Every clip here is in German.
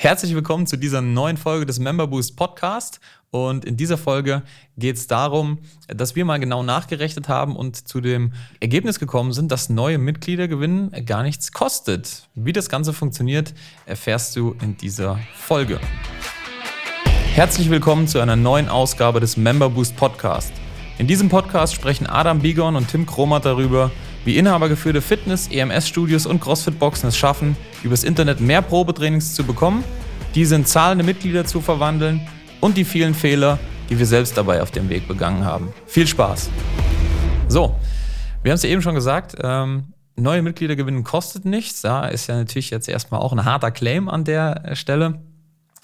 Herzlich willkommen zu dieser neuen Folge des Member Boost Podcast. Und in dieser Folge geht es darum, dass wir mal genau nachgerechnet haben und zu dem Ergebnis gekommen sind, dass neue Mitglieder gewinnen gar nichts kostet. Wie das Ganze funktioniert, erfährst du in dieser Folge. Herzlich willkommen zu einer neuen Ausgabe des Member Boost Podcast. In diesem Podcast sprechen Adam Bigon und Tim Kromat darüber, wie inhabergeführte Fitness-, EMS-Studios und CrossFit-Boxen es schaffen, übers Internet mehr Probetrainings zu bekommen, diese in zahlende Mitglieder zu verwandeln und die vielen Fehler, die wir selbst dabei auf dem Weg begangen haben. Viel Spaß! So, wir haben es ja eben schon gesagt, ähm, neue Mitglieder gewinnen kostet nichts. Da ist ja natürlich jetzt erstmal auch ein harter Claim an der Stelle.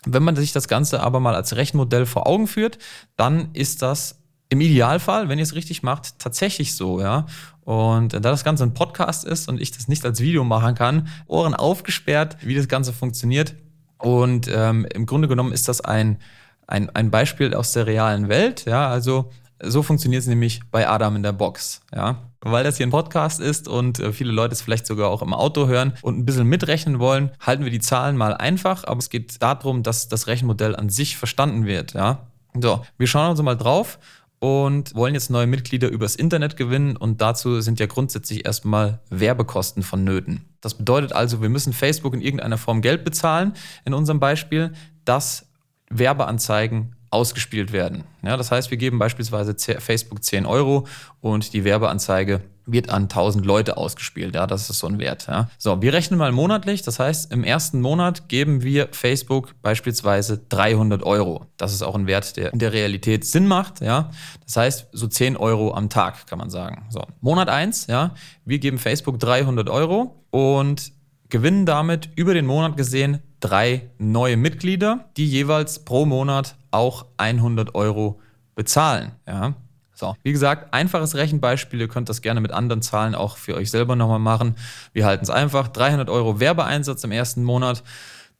Wenn man sich das Ganze aber mal als Rechenmodell vor Augen führt, dann ist das im Idealfall, wenn ihr es richtig macht, tatsächlich so, ja. Und da das Ganze ein Podcast ist und ich das nicht als Video machen kann, Ohren aufgesperrt, wie das Ganze funktioniert. Und ähm, im Grunde genommen ist das ein, ein, ein Beispiel aus der realen Welt. Ja, also so funktioniert es nämlich bei Adam in der Box. Ja, weil das hier ein Podcast ist und äh, viele Leute es vielleicht sogar auch im Auto hören und ein bisschen mitrechnen wollen, halten wir die Zahlen mal einfach. Aber es geht darum, dass das Rechenmodell an sich verstanden wird. Ja, so, wir schauen uns mal drauf und wollen jetzt neue Mitglieder übers Internet gewinnen und dazu sind ja grundsätzlich erstmal Werbekosten vonnöten. Das bedeutet also, wir müssen Facebook in irgendeiner Form Geld bezahlen, in unserem Beispiel, dass Werbeanzeigen ausgespielt werden. Ja, das heißt, wir geben beispielsweise Facebook 10 Euro und die Werbeanzeige wird an 1000 Leute ausgespielt. Ja, das ist so ein Wert. Ja. So, wir rechnen mal monatlich. Das heißt, im ersten Monat geben wir Facebook beispielsweise 300 Euro. Das ist auch ein Wert, der in der Realität Sinn macht. Ja, das heißt, so 10 Euro am Tag kann man sagen. So, Monat eins. Ja, wir geben Facebook 300 Euro und gewinnen damit über den Monat gesehen drei neue Mitglieder, die jeweils pro Monat auch 100 Euro bezahlen. Ja. So, wie gesagt, einfaches Rechenbeispiel. Ihr könnt das gerne mit anderen Zahlen auch für euch selber nochmal machen. Wir halten es einfach. 300 Euro Werbeeinsatz im ersten Monat.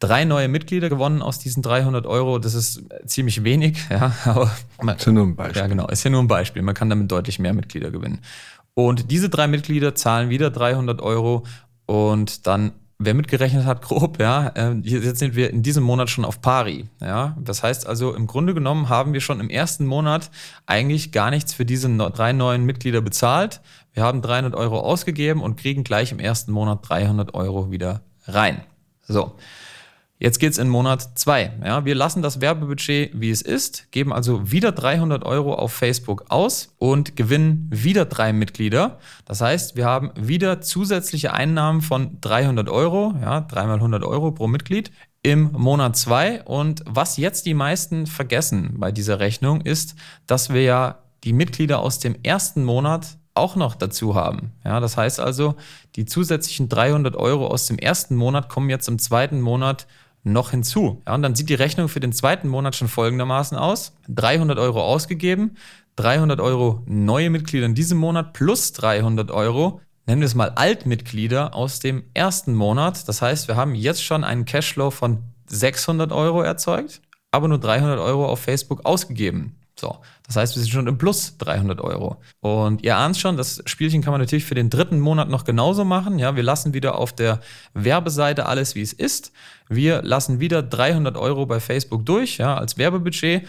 Drei neue Mitglieder gewonnen aus diesen 300 Euro. Das ist ziemlich wenig. Ja, aber man, ist ja nur ein Beispiel. Ja, genau. Ist ja nur ein Beispiel. Man kann damit deutlich mehr Mitglieder gewinnen. Und diese drei Mitglieder zahlen wieder 300 Euro und dann wer mitgerechnet hat, grob, ja, äh, jetzt sind wir in diesem Monat schon auf pari. Ja, das heißt also, im Grunde genommen haben wir schon im ersten Monat eigentlich gar nichts für diese drei neuen Mitglieder bezahlt. Wir haben 300 Euro ausgegeben und kriegen gleich im ersten Monat 300 Euro wieder rein. So. Jetzt geht's in Monat zwei. Ja, wir lassen das Werbebudget, wie es ist, geben also wieder 300 Euro auf Facebook aus und gewinnen wieder drei Mitglieder. Das heißt, wir haben wieder zusätzliche Einnahmen von 300 Euro, ja, dreimal 100 Euro pro Mitglied im Monat zwei. Und was jetzt die meisten vergessen bei dieser Rechnung ist, dass wir ja die Mitglieder aus dem ersten Monat auch noch dazu haben. Ja, das heißt also, die zusätzlichen 300 Euro aus dem ersten Monat kommen jetzt im zweiten Monat noch hinzu. Ja, und dann sieht die Rechnung für den zweiten Monat schon folgendermaßen aus. 300 Euro ausgegeben, 300 Euro neue Mitglieder in diesem Monat plus 300 Euro, nennen wir es mal Altmitglieder aus dem ersten Monat. Das heißt, wir haben jetzt schon einen Cashflow von 600 Euro erzeugt, aber nur 300 Euro auf Facebook ausgegeben. So, das heißt, wir sind schon im Plus 300 Euro. Und ihr ahnt schon, das Spielchen kann man natürlich für den dritten Monat noch genauso machen. Ja, wir lassen wieder auf der Werbeseite alles, wie es ist. Wir lassen wieder 300 Euro bei Facebook durch, ja, als Werbebudget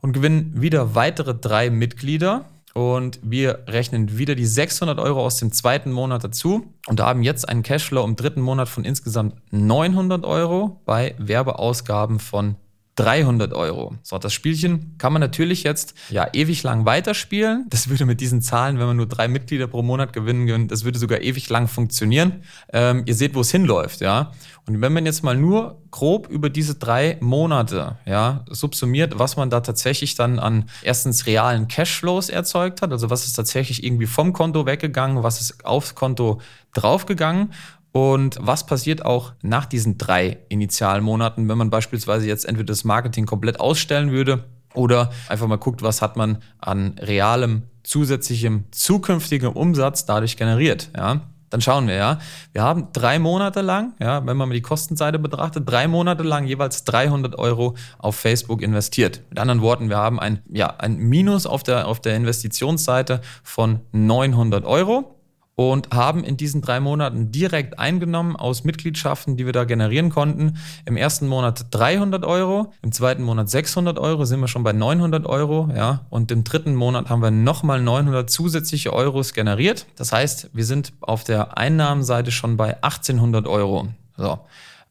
und gewinnen wieder weitere drei Mitglieder. Und wir rechnen wieder die 600 Euro aus dem zweiten Monat dazu und haben jetzt einen Cashflow im dritten Monat von insgesamt 900 Euro bei Werbeausgaben von 300 Euro. So, das Spielchen kann man natürlich jetzt ja ewig lang weiterspielen. Das würde mit diesen Zahlen, wenn man nur drei Mitglieder pro Monat gewinnen das würde sogar ewig lang funktionieren. Ähm, ihr seht, wo es hinläuft, ja. Und wenn man jetzt mal nur grob über diese drei Monate, ja, subsumiert, was man da tatsächlich dann an erstens realen Cashflows erzeugt hat, also was ist tatsächlich irgendwie vom Konto weggegangen, was ist aufs Konto draufgegangen und was passiert auch nach diesen drei Initialmonaten, wenn man beispielsweise jetzt entweder das Marketing komplett ausstellen würde oder einfach mal guckt, was hat man an realem, zusätzlichem, zukünftigem Umsatz dadurch generiert. Ja? Dann schauen wir, ja. Wir haben drei Monate lang, ja, wenn man mal die Kostenseite betrachtet, drei Monate lang jeweils 300 Euro auf Facebook investiert. Mit anderen Worten, wir haben ein, ja, ein Minus auf der, auf der Investitionsseite von 900 Euro. Und haben in diesen drei Monaten direkt eingenommen aus Mitgliedschaften, die wir da generieren konnten. Im ersten Monat 300 Euro, im zweiten Monat 600 Euro, sind wir schon bei 900 Euro, ja, und im dritten Monat haben wir nochmal 900 zusätzliche Euros generiert. Das heißt, wir sind auf der Einnahmenseite schon bei 1800 Euro. So.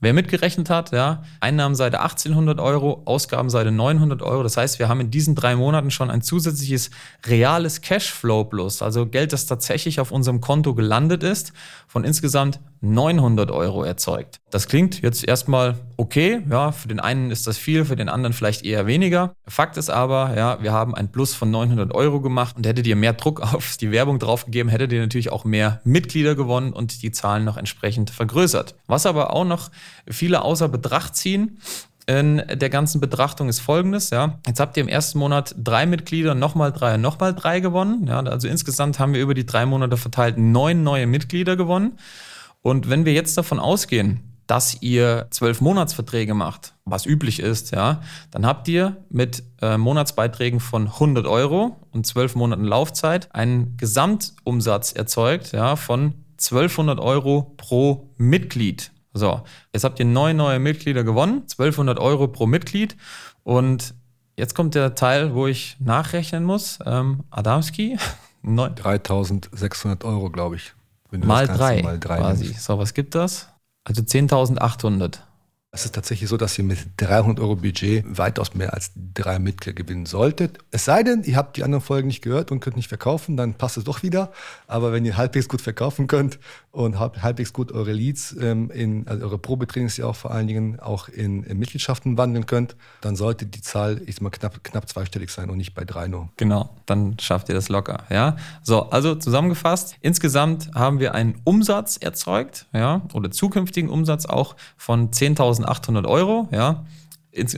Wer mitgerechnet hat, ja, Einnahmenseite 1800 Euro, Ausgabenseite 900 Euro. Das heißt, wir haben in diesen drei Monaten schon ein zusätzliches reales Cashflow plus, also Geld, das tatsächlich auf unserem Konto gelandet ist, von insgesamt 900 Euro erzeugt. Das klingt jetzt erstmal okay. Ja, für den einen ist das viel, für den anderen vielleicht eher weniger. Fakt ist aber, ja, wir haben ein Plus von 900 Euro gemacht und hättet ihr mehr Druck auf die Werbung draufgegeben, hättet ihr natürlich auch mehr Mitglieder gewonnen und die Zahlen noch entsprechend vergrößert. Was aber auch noch viele außer Betracht ziehen, in der ganzen Betrachtung ist folgendes, ja. Jetzt habt ihr im ersten Monat drei Mitglieder, nochmal drei und nochmal drei gewonnen. Ja, also insgesamt haben wir über die drei Monate verteilt neun neue Mitglieder gewonnen. Und wenn wir jetzt davon ausgehen, dass ihr zwölf Monatsverträge macht, was üblich ist, ja, dann habt ihr mit äh, Monatsbeiträgen von 100 Euro und zwölf Monaten Laufzeit einen Gesamtumsatz erzeugt, ja, von 1200 Euro pro Mitglied. So, jetzt habt ihr neun neue Mitglieder gewonnen, 1200 Euro pro Mitglied und jetzt kommt der Teil, wo ich nachrechnen muss. Ähm, Adamski? 3600 Euro, glaube ich mal drei, mal drei quasi. Nimmst. So, was gibt das? Also 10.800. Es ist tatsächlich so, dass ihr mit 300 Euro Budget weitaus mehr als drei Mitglieder gewinnen solltet. Es sei denn, ihr habt die anderen Folgen nicht gehört und könnt nicht verkaufen, dann passt es doch wieder. Aber wenn ihr halbwegs gut verkaufen könnt und halbwegs gut eure Leads ähm, in, also eure Probetrainings ja auch vor allen Dingen auch in, in, Mitgliedschaften wandeln könnt, dann sollte die Zahl, ich sag mal, knapp, knapp zweistellig sein und nicht bei drei nur. Genau, dann schafft ihr das locker. Ja, so, also zusammengefasst, insgesamt haben wir einen Umsatz erzeugt, ja, oder zukünftigen Umsatz auch von 10.000 10.800 Euro, ja.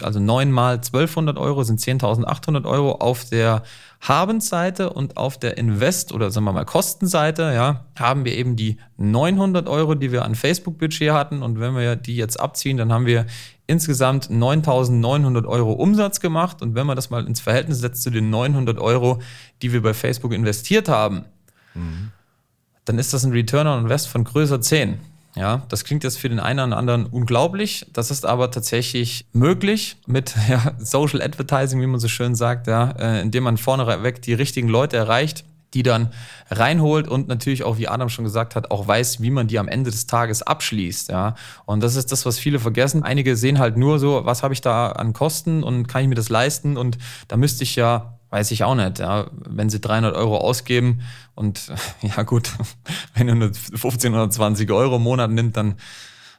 Also 9 mal 1200 Euro sind 10.800 Euro auf der Habensseite und auf der Invest- oder sagen wir mal Kostenseite, ja, haben wir eben die 900 Euro, die wir an Facebook-Budget hatten. Und wenn wir die jetzt abziehen, dann haben wir insgesamt 9.900 Euro Umsatz gemacht. Und wenn man das mal ins Verhältnis setzt zu den 900 Euro, die wir bei Facebook investiert haben, mhm. dann ist das ein Return on Invest von größer 10. Ja, das klingt jetzt für den einen oder anderen unglaublich. Das ist aber tatsächlich möglich mit ja, Social Advertising, wie man so schön sagt, ja, äh, indem man vorneweg die richtigen Leute erreicht, die dann reinholt und natürlich auch, wie Adam schon gesagt hat, auch weiß, wie man die am Ende des Tages abschließt. Ja. Und das ist das, was viele vergessen. Einige sehen halt nur so, was habe ich da an Kosten und kann ich mir das leisten? Und da müsste ich ja Weiß ich auch nicht. Ja. Wenn sie 300 Euro ausgeben und ja gut, wenn ihr nur 15 oder 20 Euro im Monat nimmt, dann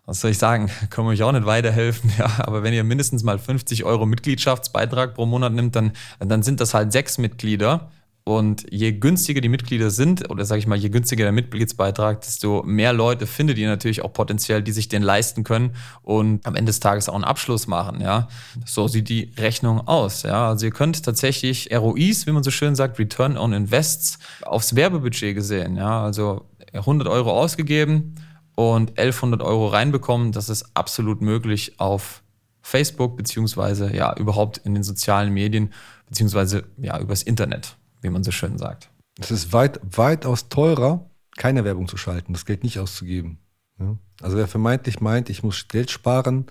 was soll ich sagen, kann man euch auch nicht weiterhelfen. Ja, aber wenn ihr mindestens mal 50 Euro Mitgliedschaftsbeitrag pro Monat nimmt, dann, dann sind das halt sechs Mitglieder und je günstiger die Mitglieder sind, oder sage ich mal, je günstiger der Mitgliedsbeitrag, desto mehr Leute findet ihr natürlich auch potenziell, die sich den leisten können und am Ende des Tages auch einen Abschluss machen. Ja, so sieht die Rechnung aus. Ja, also ihr könnt tatsächlich ROIs, wie man so schön sagt, Return on Invests, aufs Werbebudget gesehen. Ja, also 100 Euro ausgegeben und 1100 Euro reinbekommen. Das ist absolut möglich auf Facebook beziehungsweise ja überhaupt in den sozialen Medien beziehungsweise ja übers Internet wie man so schön sagt. Es ist weit, weitaus teurer, keine Werbung zu schalten, das Geld nicht auszugeben. Ja? Also wer vermeintlich meint, ich muss Geld sparen,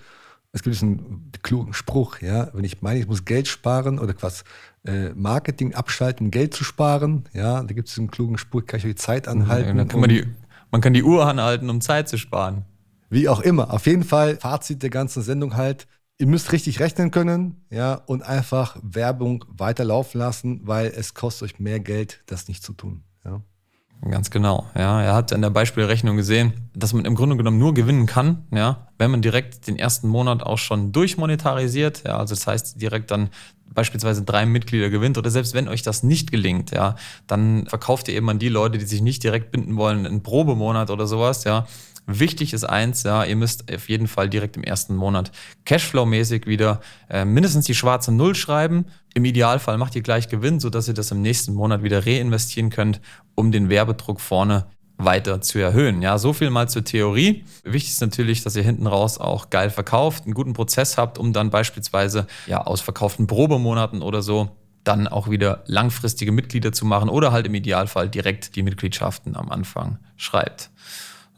es gibt einen klugen Spruch, ja, wenn ich meine, ich muss Geld sparen oder was äh, Marketing abschalten, Geld zu sparen, ja, da gibt es einen klugen Spruch, kann ich die Zeit anhalten. Ja, kann man, die, man kann die Uhr anhalten, um Zeit zu sparen. Wie auch immer. Auf jeden Fall, Fazit der ganzen Sendung halt, ihr müsst richtig rechnen können, ja, und einfach Werbung weiterlaufen lassen, weil es kostet euch mehr Geld, das nicht zu tun. Ja. Ganz genau. Ja, er hat in der Beispielrechnung gesehen, dass man im Grunde genommen nur gewinnen kann, ja, wenn man direkt den ersten Monat auch schon durchmonetarisiert. Ja, also das heißt direkt dann beispielsweise drei Mitglieder gewinnt oder selbst wenn euch das nicht gelingt, ja, dann verkauft ihr eben an die Leute, die sich nicht direkt binden wollen, einen Probemonat oder sowas, ja. Wichtig ist eins, ja, ihr müsst auf jeden Fall direkt im ersten Monat Cashflow-mäßig wieder äh, mindestens die schwarze Null schreiben. Im Idealfall macht ihr gleich Gewinn, sodass ihr das im nächsten Monat wieder reinvestieren könnt, um den Werbedruck vorne weiter zu erhöhen. Ja, so viel mal zur Theorie. Wichtig ist natürlich, dass ihr hinten raus auch geil verkauft, einen guten Prozess habt, um dann beispielsweise ja aus verkauften Probemonaten oder so dann auch wieder langfristige Mitglieder zu machen oder halt im Idealfall direkt die Mitgliedschaften am Anfang schreibt.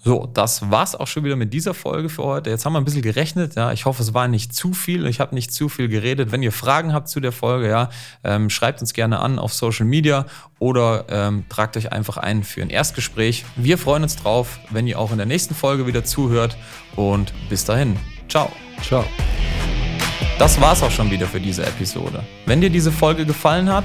So, das war's auch schon wieder mit dieser Folge für heute. Jetzt haben wir ein bisschen gerechnet. Ja, ich hoffe, es war nicht zu viel. Ich habe nicht zu viel geredet. Wenn ihr Fragen habt zu der Folge, ja, ähm, schreibt uns gerne an auf Social Media oder ähm, tragt euch einfach ein für ein Erstgespräch. Wir freuen uns drauf, wenn ihr auch in der nächsten Folge wieder zuhört. Und bis dahin, ciao. Ciao. Das war's auch schon wieder für diese Episode. Wenn dir diese Folge gefallen hat,